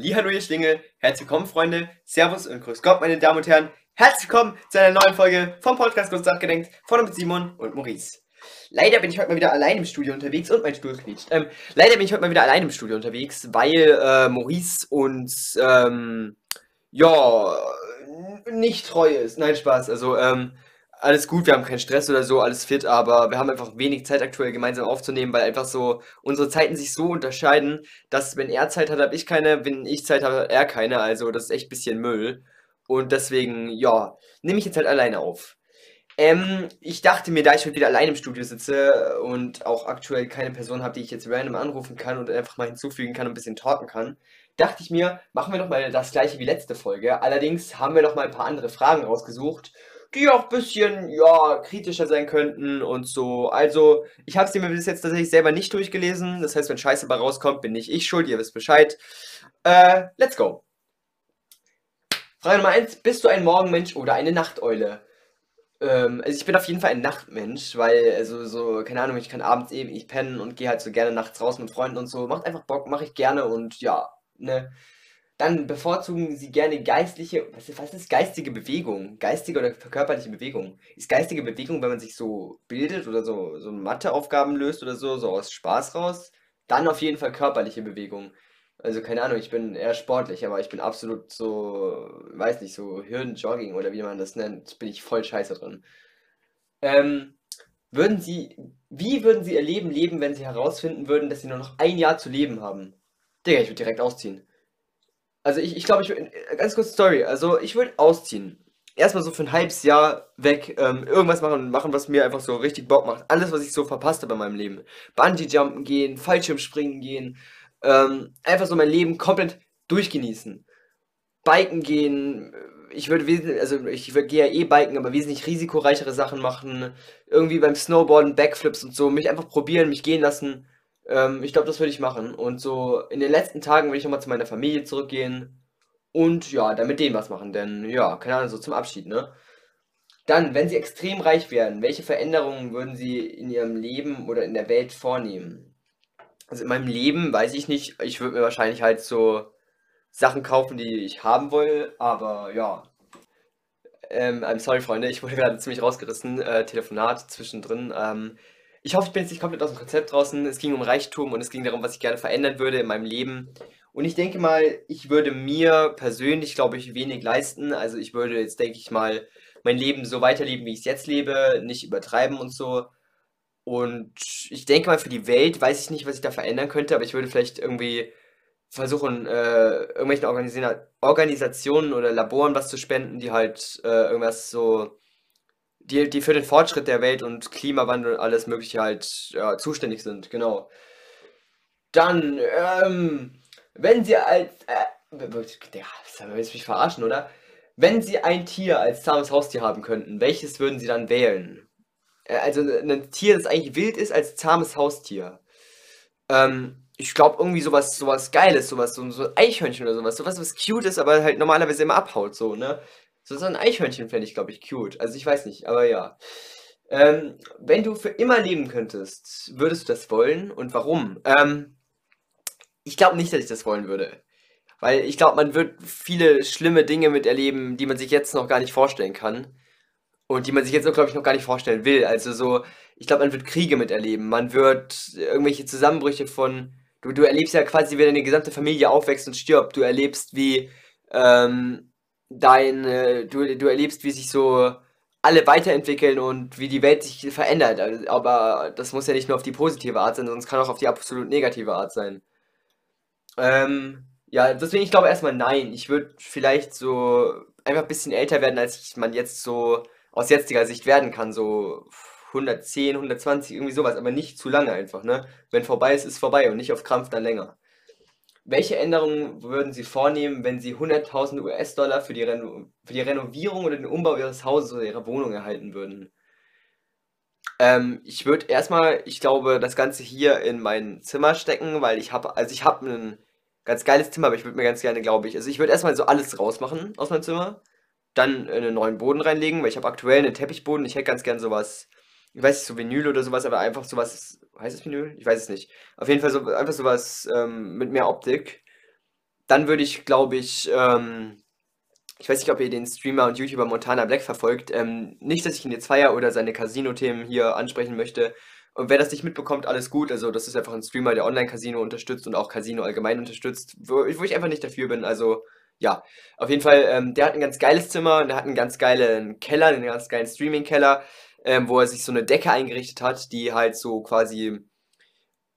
Hallihallo ihr Schlingel, herzlich willkommen Freunde, Servus und Grüß Gott meine Damen und Herren, herzlich willkommen zu einer neuen Folge vom Podcast Kurz nachgedenkt von mit Simon und Maurice. Leider bin ich heute mal wieder allein im Studio unterwegs und mein Stuhl quietscht. Ähm, leider bin ich heute mal wieder allein im Studio unterwegs, weil äh, Maurice uns, ähm, ja, nicht treu ist. Nein, Spaß, also, ähm, alles gut, wir haben keinen Stress oder so, alles fit, aber wir haben einfach wenig Zeit aktuell gemeinsam aufzunehmen, weil einfach so unsere Zeiten sich so unterscheiden, dass wenn er Zeit hat, habe ich keine, wenn ich Zeit habe, hat er keine, also das ist echt ein bisschen Müll. Und deswegen, ja, nehme ich jetzt halt alleine auf. Ähm, ich dachte mir, da ich heute wieder allein im Studio sitze und auch aktuell keine Person habe, die ich jetzt random anrufen kann und einfach mal hinzufügen kann und ein bisschen talken kann, dachte ich mir, machen wir doch mal das gleiche wie letzte Folge. Allerdings haben wir noch mal ein paar andere Fragen rausgesucht die auch ein bisschen, ja, kritischer sein könnten und so. Also, ich habe sie mir bis jetzt tatsächlich selber nicht durchgelesen. Das heißt, wenn Scheiße bei rauskommt, bin nicht ich schuld, ihr wisst Bescheid. Äh, let's go. Frage Nummer 1. Bist du ein Morgenmensch oder eine Nachteule? Ähm, also ich bin auf jeden Fall ein Nachtmensch, weil, also so, keine Ahnung, ich kann abends ewig nicht pennen und gehe halt so gerne nachts raus mit Freunden und so. Macht einfach Bock, mache ich gerne und ja, ne. Dann bevorzugen sie gerne geistliche, was ist, was ist geistige Bewegung? Geistige oder körperliche Bewegung? Ist geistige Bewegung, wenn man sich so bildet oder so, so Matheaufgaben löst oder so, so aus Spaß raus? Dann auf jeden Fall körperliche Bewegung. Also keine Ahnung, ich bin eher sportlich, aber ich bin absolut so, weiß nicht, so Hirnjogging oder wie man das nennt, bin ich voll scheiße drin. Ähm, würden Sie, wie würden Sie Ihr Leben leben, wenn Sie herausfinden würden, dass Sie nur noch ein Jahr zu leben haben? Digga, ich würde direkt ausziehen. Also ich, ich glaube, ich würde, ganz kurze Story, also ich würde ausziehen. Erstmal so für ein halbes Jahr weg, ähm, irgendwas machen, machen, was mir einfach so richtig Bock macht. Alles, was ich so verpasst habe in meinem Leben. Bungee-Jumpen gehen, Fallschirmspringen gehen, ähm, einfach so mein Leben komplett durchgenießen. Biken gehen, ich würde also ich würde gehe ja eh biken, aber wesentlich risikoreichere Sachen machen. Irgendwie beim Snowboarden, Backflips und so, mich einfach probieren, mich gehen lassen. Ähm, ich glaube, das würde ich machen. Und so in den letzten Tagen würde ich nochmal zu meiner Familie zurückgehen. Und ja, dann mit denen was machen. Denn ja, keine Ahnung, so zum Abschied, ne? Dann, wenn Sie extrem reich wären, welche Veränderungen würden Sie in Ihrem Leben oder in der Welt vornehmen? Also in meinem Leben weiß ich nicht. Ich würde mir wahrscheinlich halt so Sachen kaufen, die ich haben will. Aber ja. Ähm, I'm sorry, Freunde, ich wurde gerade ziemlich rausgerissen. Äh, Telefonat zwischendrin. Ähm, ich hoffe, ich bin jetzt nicht komplett aus dem Konzept draußen. Es ging um Reichtum und es ging darum, was ich gerne verändern würde in meinem Leben. Und ich denke mal, ich würde mir persönlich, glaube ich, wenig leisten. Also ich würde jetzt, denke ich mal, mein Leben so weiterleben, wie ich es jetzt lebe, nicht übertreiben und so. Und ich denke mal, für die Welt weiß ich nicht, was ich da verändern könnte, aber ich würde vielleicht irgendwie versuchen, äh, irgendwelchen Organisa Organisationen oder Laboren was zu spenden, die halt äh, irgendwas so die, die für den Fortschritt der Welt und Klimawandel und alles Mögliche halt ja, zuständig sind, genau. Dann, ähm, wenn sie als, äh, das willst mich verarschen, oder? Wenn sie ein Tier als zahmes Haustier haben könnten, welches würden sie dann wählen? Äh, also ein Tier, das eigentlich wild ist, als zahmes Haustier. Ähm, ich glaube irgendwie sowas, sowas Geiles, sowas, so, so Eichhörnchen oder sowas, sowas, was cute ist, aber halt normalerweise immer abhaut, so, ne? So, ein Eichhörnchen fände ich, glaube ich, cute. Also ich weiß nicht, aber ja. Ähm, wenn du für immer leben könntest, würdest du das wollen und warum? Ähm, ich glaube nicht, dass ich das wollen würde. Weil ich glaube, man wird viele schlimme Dinge miterleben, die man sich jetzt noch gar nicht vorstellen kann. Und die man sich jetzt, glaube ich, noch gar nicht vorstellen will. Also so, ich glaube, man wird Kriege miterleben. Man wird irgendwelche Zusammenbrüche von. Du, du erlebst ja quasi, wie deine gesamte Familie aufwächst und stirbt. Du erlebst, wie ähm, dein, äh, du, du erlebst, wie sich so alle weiterentwickeln und wie die Welt sich verändert. Aber das muss ja nicht nur auf die positive Art sein, sondern es kann auch auf die absolut negative Art sein. Ähm, ja, deswegen, ich glaube erstmal nein. Ich würde vielleicht so einfach ein bisschen älter werden, als man jetzt so aus jetziger Sicht werden kann. So 110, 120, irgendwie sowas, aber nicht zu lange einfach, ne? Wenn vorbei ist, ist vorbei und nicht auf Krampf dann länger. Welche Änderungen würden Sie vornehmen, wenn Sie 100.000 US-Dollar für die, für die Renovierung oder den Umbau Ihres Hauses oder Ihrer Wohnung erhalten würden? Ähm, ich würde erstmal, ich glaube, das Ganze hier in mein Zimmer stecken, weil ich habe, also ich habe ein ganz geiles Zimmer, aber ich würde mir ganz gerne, glaube ich, also ich würde erstmal so alles rausmachen aus meinem Zimmer, dann einen neuen Boden reinlegen, weil ich habe aktuell einen Teppichboden, ich hätte ganz gern sowas, ich weiß nicht, so Vinyl oder sowas, aber einfach sowas heißt es Vinyl? Ich weiß es nicht. Auf jeden Fall so, einfach sowas ähm, mit mehr Optik. dann würde ich, glaube ich, ähm, ich weiß nicht, ob ihr den Streamer und YouTuber Montana Black verfolgt. Ähm, nicht, dass ich ihn jetzt feier oder seine Casino-Themen hier ansprechen möchte. Und wer das nicht mitbekommt, alles gut. Also, das ist einfach ein Streamer, der Online-Casino unterstützt und auch Casino allgemein unterstützt, wo, wo ich einfach nicht dafür bin. Also, ja, auf jeden Fall, ähm, der hat ein ganz geiles Zimmer, der hat einen ganz geilen Keller, einen ganz geilen Streaming-Keller, ähm, wo er sich so eine Decke eingerichtet hat, die halt so quasi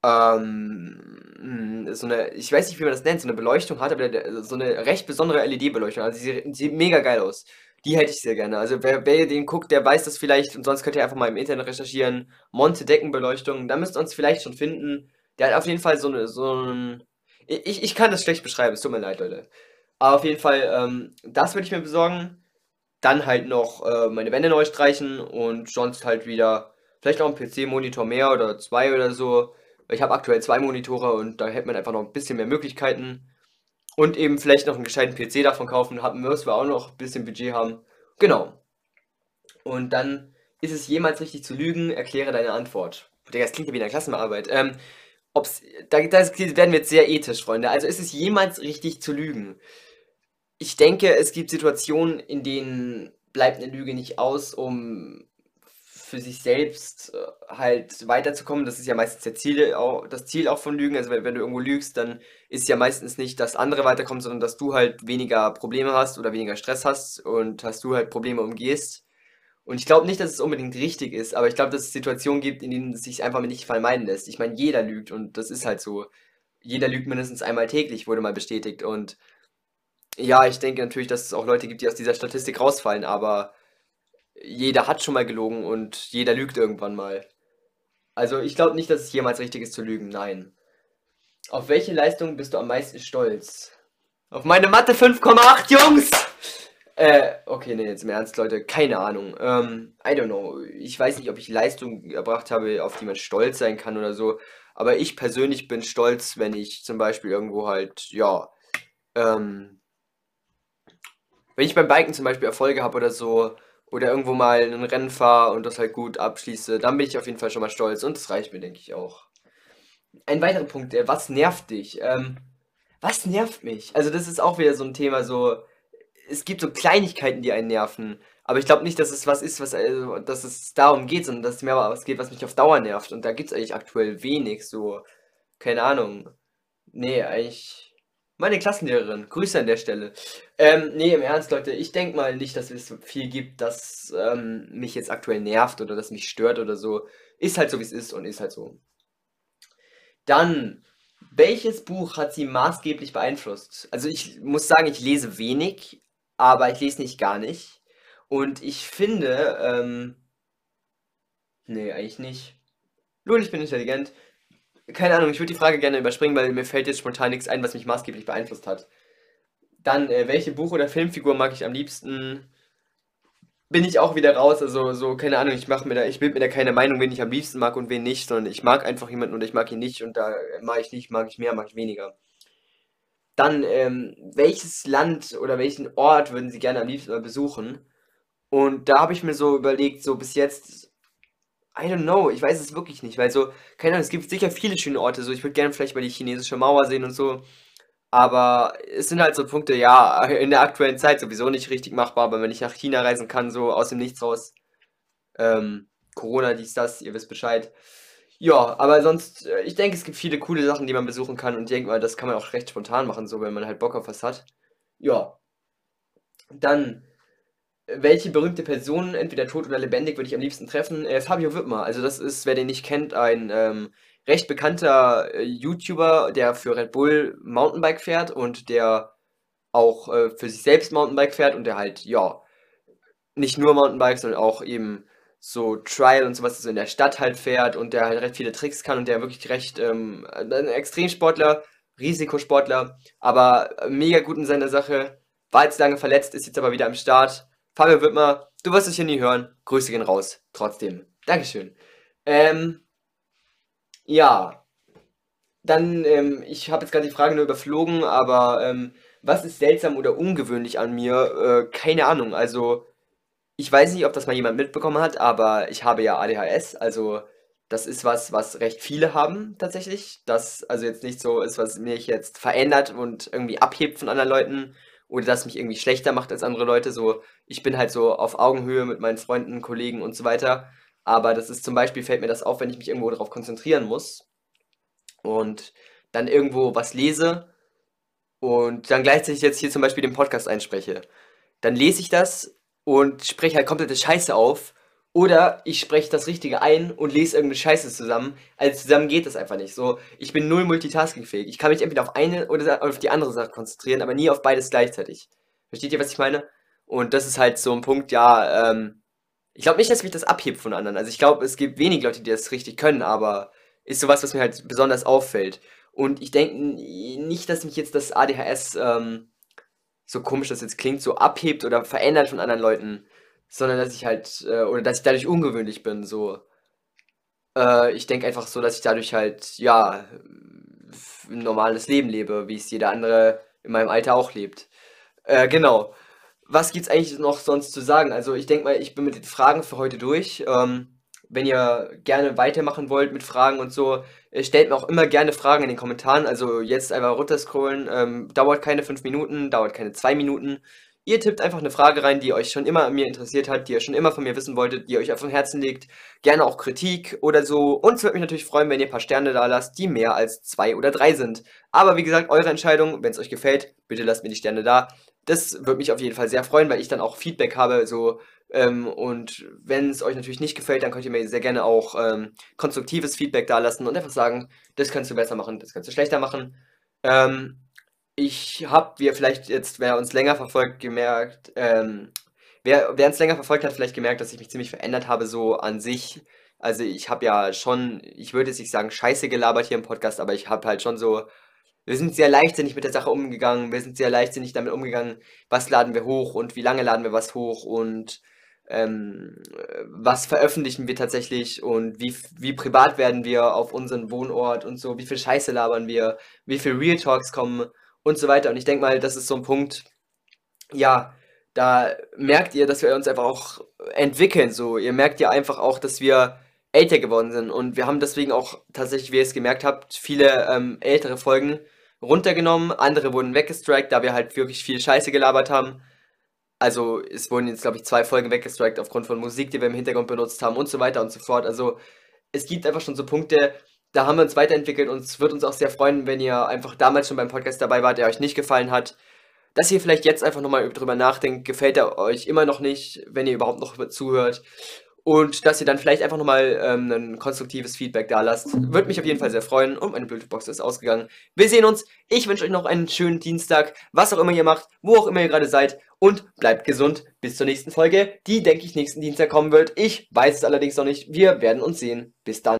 ähm, so eine, ich weiß nicht, wie man das nennt, so eine Beleuchtung hat, aber so eine recht besondere LED-Beleuchtung. Also sie sieht mega geil aus. Die hätte ich sehr gerne. Also wer, wer den guckt, der weiß das vielleicht und sonst könnt ihr einfach mal im Internet recherchieren. Monte Deckenbeleuchtung, da müsst ihr uns vielleicht schon finden. Der hat auf jeden Fall so eine, so ein. Ich, ich kann das schlecht beschreiben, es tut mir leid, Leute. Aber auf jeden Fall, ähm, das würde ich mir besorgen. Dann halt noch äh, meine Wände neu streichen und sonst halt wieder vielleicht auch ein PC-Monitor mehr oder zwei oder so. Ich habe aktuell zwei Monitore und da hätte man einfach noch ein bisschen mehr Möglichkeiten. Und eben vielleicht noch einen gescheiten PC davon kaufen, haben müssen wir auch noch ein bisschen Budget haben. Genau. Und dann ist es jemals richtig zu lügen? Erkläre deine Antwort. Das klingt ja wie eine Klassenarbeit. Ähm, ob's, da, da werden wir jetzt sehr ethisch, Freunde. Also ist es jemals richtig zu lügen? Ich denke, es gibt Situationen, in denen bleibt eine Lüge nicht aus, um für sich selbst äh, halt weiterzukommen. Das ist ja meistens der Ziel, das Ziel auch von Lügen. Also wenn, wenn du irgendwo lügst, dann ist ja meistens nicht, dass andere weiterkommen, sondern dass du halt weniger Probleme hast oder weniger Stress hast und dass du halt Probleme umgehst. Und ich glaube nicht, dass es unbedingt richtig ist, aber ich glaube, dass es Situationen gibt, in denen es sich einfach nicht vermeiden lässt. Ich meine, jeder lügt und das ist halt so. Jeder lügt mindestens einmal täglich, wurde mal bestätigt. Und ja, ich denke natürlich, dass es auch Leute gibt, die aus dieser Statistik rausfallen, aber jeder hat schon mal gelogen und jeder lügt irgendwann mal. Also ich glaube nicht, dass es jemals richtig ist zu lügen, nein. Auf welche Leistung bist du am meisten stolz? Auf meine Mathe 5,8, Jungs! Äh, okay, nee, jetzt im Ernst, Leute, keine Ahnung. Ähm, I don't know. Ich weiß nicht, ob ich Leistung erbracht habe, auf die man stolz sein kann oder so. Aber ich persönlich bin stolz, wenn ich zum Beispiel irgendwo halt, ja, ähm, wenn ich beim Biken zum Beispiel Erfolge habe oder so, oder irgendwo mal ein Rennen fahre und das halt gut abschließe, dann bin ich auf jeden Fall schon mal stolz und das reicht mir, denke ich auch. Ein weiterer Punkt, was nervt dich? Ähm, was nervt mich? Also das ist auch wieder so ein Thema, so, es gibt so Kleinigkeiten, die einen nerven, aber ich glaube nicht, dass es was ist, was, also, dass es darum geht, sondern dass es mehr was geht, was mich auf Dauer nervt und da gibt es eigentlich aktuell wenig, so, keine Ahnung. Nee, eigentlich meine Klassenlehrerin, Grüße an der Stelle. Ähm, nee, im Ernst, Leute, ich denke mal nicht, dass es viel gibt, das ähm, mich jetzt aktuell nervt oder das mich stört oder so. Ist halt so, wie es ist und ist halt so. Dann, welches Buch hat sie maßgeblich beeinflusst? Also ich muss sagen, ich lese wenig, aber ich lese nicht gar nicht. Und ich finde, ähm, nee, eigentlich nicht. Lul, ich bin intelligent keine Ahnung, ich würde die Frage gerne überspringen, weil mir fällt jetzt spontan nichts ein, was mich maßgeblich beeinflusst hat. Dann, äh, welche Buch- oder Filmfigur mag ich am liebsten? Bin ich auch wieder raus, also so, keine Ahnung, ich mache mir da, ich bilde mir da keine Meinung, wen ich am liebsten mag und wen nicht, sondern ich mag einfach jemanden und ich mag ihn nicht und da mag ich nicht, mag ich mehr, mag ich weniger. Dann, ähm, welches Land oder welchen Ort würden Sie gerne am liebsten mal besuchen? Und da habe ich mir so überlegt, so bis jetzt I don't know, ich weiß es wirklich nicht, weil so, keine Ahnung, es gibt sicher viele schöne Orte, so ich würde gerne vielleicht mal die chinesische Mauer sehen und so, aber es sind halt so Punkte, ja, in der aktuellen Zeit sowieso nicht richtig machbar, aber wenn ich nach China reisen kann, so aus dem Nichts raus, ähm, Corona, dies, das, ihr wisst Bescheid. Ja, aber sonst, äh, ich denke, es gibt viele coole Sachen, die man besuchen kann und ich denke mal, das kann man auch recht spontan machen, so wenn man halt Bock auf was hat. Ja. Dann welche berühmte Person, entweder tot oder lebendig, würde ich am liebsten treffen? Äh, Fabio Wittmer. Also das ist, wer den nicht kennt, ein ähm, recht bekannter äh, YouTuber, der für Red Bull Mountainbike fährt und der auch äh, für sich selbst Mountainbike fährt und der halt, ja, nicht nur Mountainbike, sondern auch eben so Trial und sowas so in der Stadt halt fährt und der halt recht viele Tricks kann und der wirklich recht ähm, ein Extremsportler, Risikosportler, aber mega gut in seiner Sache. War jetzt lange verletzt, ist jetzt aber wieder am Start Fabio Wittmer, du wirst es hier nie hören. Grüße gehen raus. Trotzdem. Dankeschön. Ähm, ja. Dann, ähm, ich habe jetzt gerade die Frage nur überflogen, aber ähm, was ist seltsam oder ungewöhnlich an mir? Äh, keine Ahnung. Also, ich weiß nicht, ob das mal jemand mitbekommen hat, aber ich habe ja ADHS. Also, das ist was, was recht viele haben tatsächlich. Das also jetzt nicht so ist, was mich jetzt verändert und irgendwie abhebt von anderen Leuten oder das mich irgendwie schlechter macht als andere Leute. So, ich bin halt so auf Augenhöhe mit meinen Freunden, Kollegen und so weiter. Aber das ist zum Beispiel, fällt mir das auf, wenn ich mich irgendwo darauf konzentrieren muss und dann irgendwo was lese und dann gleichzeitig jetzt hier zum Beispiel den Podcast einspreche. Dann lese ich das und spreche halt komplette Scheiße auf oder ich spreche das Richtige ein und lese irgendeine Scheiße zusammen. Also zusammen geht das einfach nicht. So, ich bin null multitaskingfähig. Ich kann mich entweder auf eine oder auf die andere Sache konzentrieren, aber nie auf beides gleichzeitig. Versteht ihr, was ich meine? Und das ist halt so ein Punkt, ja, ähm, ich glaube nicht, dass mich das abhebt von anderen. Also ich glaube, es gibt wenig Leute, die das richtig können, aber ist sowas, was mir halt besonders auffällt. Und ich denke nicht, dass mich jetzt das ADHS, ähm, so komisch das jetzt klingt, so abhebt oder verändert von anderen Leuten sondern dass ich halt, äh, oder dass ich dadurch ungewöhnlich bin, so. Äh, ich denke einfach so, dass ich dadurch halt, ja, ein normales Leben lebe, wie es jeder andere in meinem Alter auch lebt. Äh, genau. Was gibt's eigentlich noch sonst zu sagen? Also ich denke mal, ich bin mit den Fragen für heute durch. Ähm, wenn ihr gerne weitermachen wollt mit Fragen und so, äh, stellt mir auch immer gerne Fragen in den Kommentaren. Also jetzt einfach runterscrollen. Ähm, dauert keine fünf Minuten, dauert keine zwei Minuten. Ihr tippt einfach eine Frage rein, die euch schon immer an mir interessiert hat, die ihr schon immer von mir wissen wolltet, die euch auf dem Herzen liegt. Gerne auch Kritik oder so. Und es würde mich natürlich freuen, wenn ihr ein paar Sterne da lasst, die mehr als zwei oder drei sind. Aber wie gesagt, eure Entscheidung. Wenn es euch gefällt, bitte lasst mir die Sterne da. Das würde mich auf jeden Fall sehr freuen, weil ich dann auch Feedback habe. So, ähm, und wenn es euch natürlich nicht gefällt, dann könnt ihr mir sehr gerne auch ähm, konstruktives Feedback da lassen und einfach sagen, das kannst du besser machen, das kannst du schlechter machen. Ähm, ich habe, wie vielleicht jetzt, wer uns länger verfolgt, gemerkt, ähm, wer, wer uns länger verfolgt hat, vielleicht gemerkt, dass ich mich ziemlich verändert habe, so an sich. Also ich habe ja schon, ich würde jetzt nicht sagen Scheiße gelabert hier im Podcast, aber ich habe halt schon so, wir sind sehr leichtsinnig mit der Sache umgegangen, wir sind sehr leichtsinnig damit umgegangen, was laden wir hoch und wie lange laden wir was hoch und ähm, was veröffentlichen wir tatsächlich und wie, wie privat werden wir auf unseren Wohnort und so, wie viel Scheiße labern wir, wie viel Real Talks kommen und so weiter. Und ich denke mal, das ist so ein Punkt, ja, da merkt ihr, dass wir uns einfach auch entwickeln. So, ihr merkt ja einfach auch, dass wir älter geworden sind. Und wir haben deswegen auch tatsächlich, wie ihr es gemerkt habt, viele ähm, ältere Folgen runtergenommen. Andere wurden weggestrikt, da wir halt wirklich viel Scheiße gelabert haben. Also es wurden jetzt, glaube ich, zwei Folgen weggestrikt aufgrund von Musik, die wir im Hintergrund benutzt haben und so weiter und so fort. Also es gibt einfach schon so Punkte, da haben wir uns weiterentwickelt und es wird uns auch sehr freuen, wenn ihr einfach damals schon beim Podcast dabei wart, der euch nicht gefallen hat. Dass ihr vielleicht jetzt einfach nochmal drüber nachdenkt, gefällt er euch immer noch nicht, wenn ihr überhaupt noch zuhört. Und dass ihr dann vielleicht einfach nochmal ähm, ein konstruktives Feedback da lasst. Würde mich auf jeden Fall sehr freuen. Und meine Bluetooth-Box ist ausgegangen. Wir sehen uns. Ich wünsche euch noch einen schönen Dienstag. Was auch immer ihr macht, wo auch immer ihr gerade seid. Und bleibt gesund. Bis zur nächsten Folge, die, denke ich, nächsten Dienstag kommen wird. Ich weiß es allerdings noch nicht. Wir werden uns sehen. Bis dann.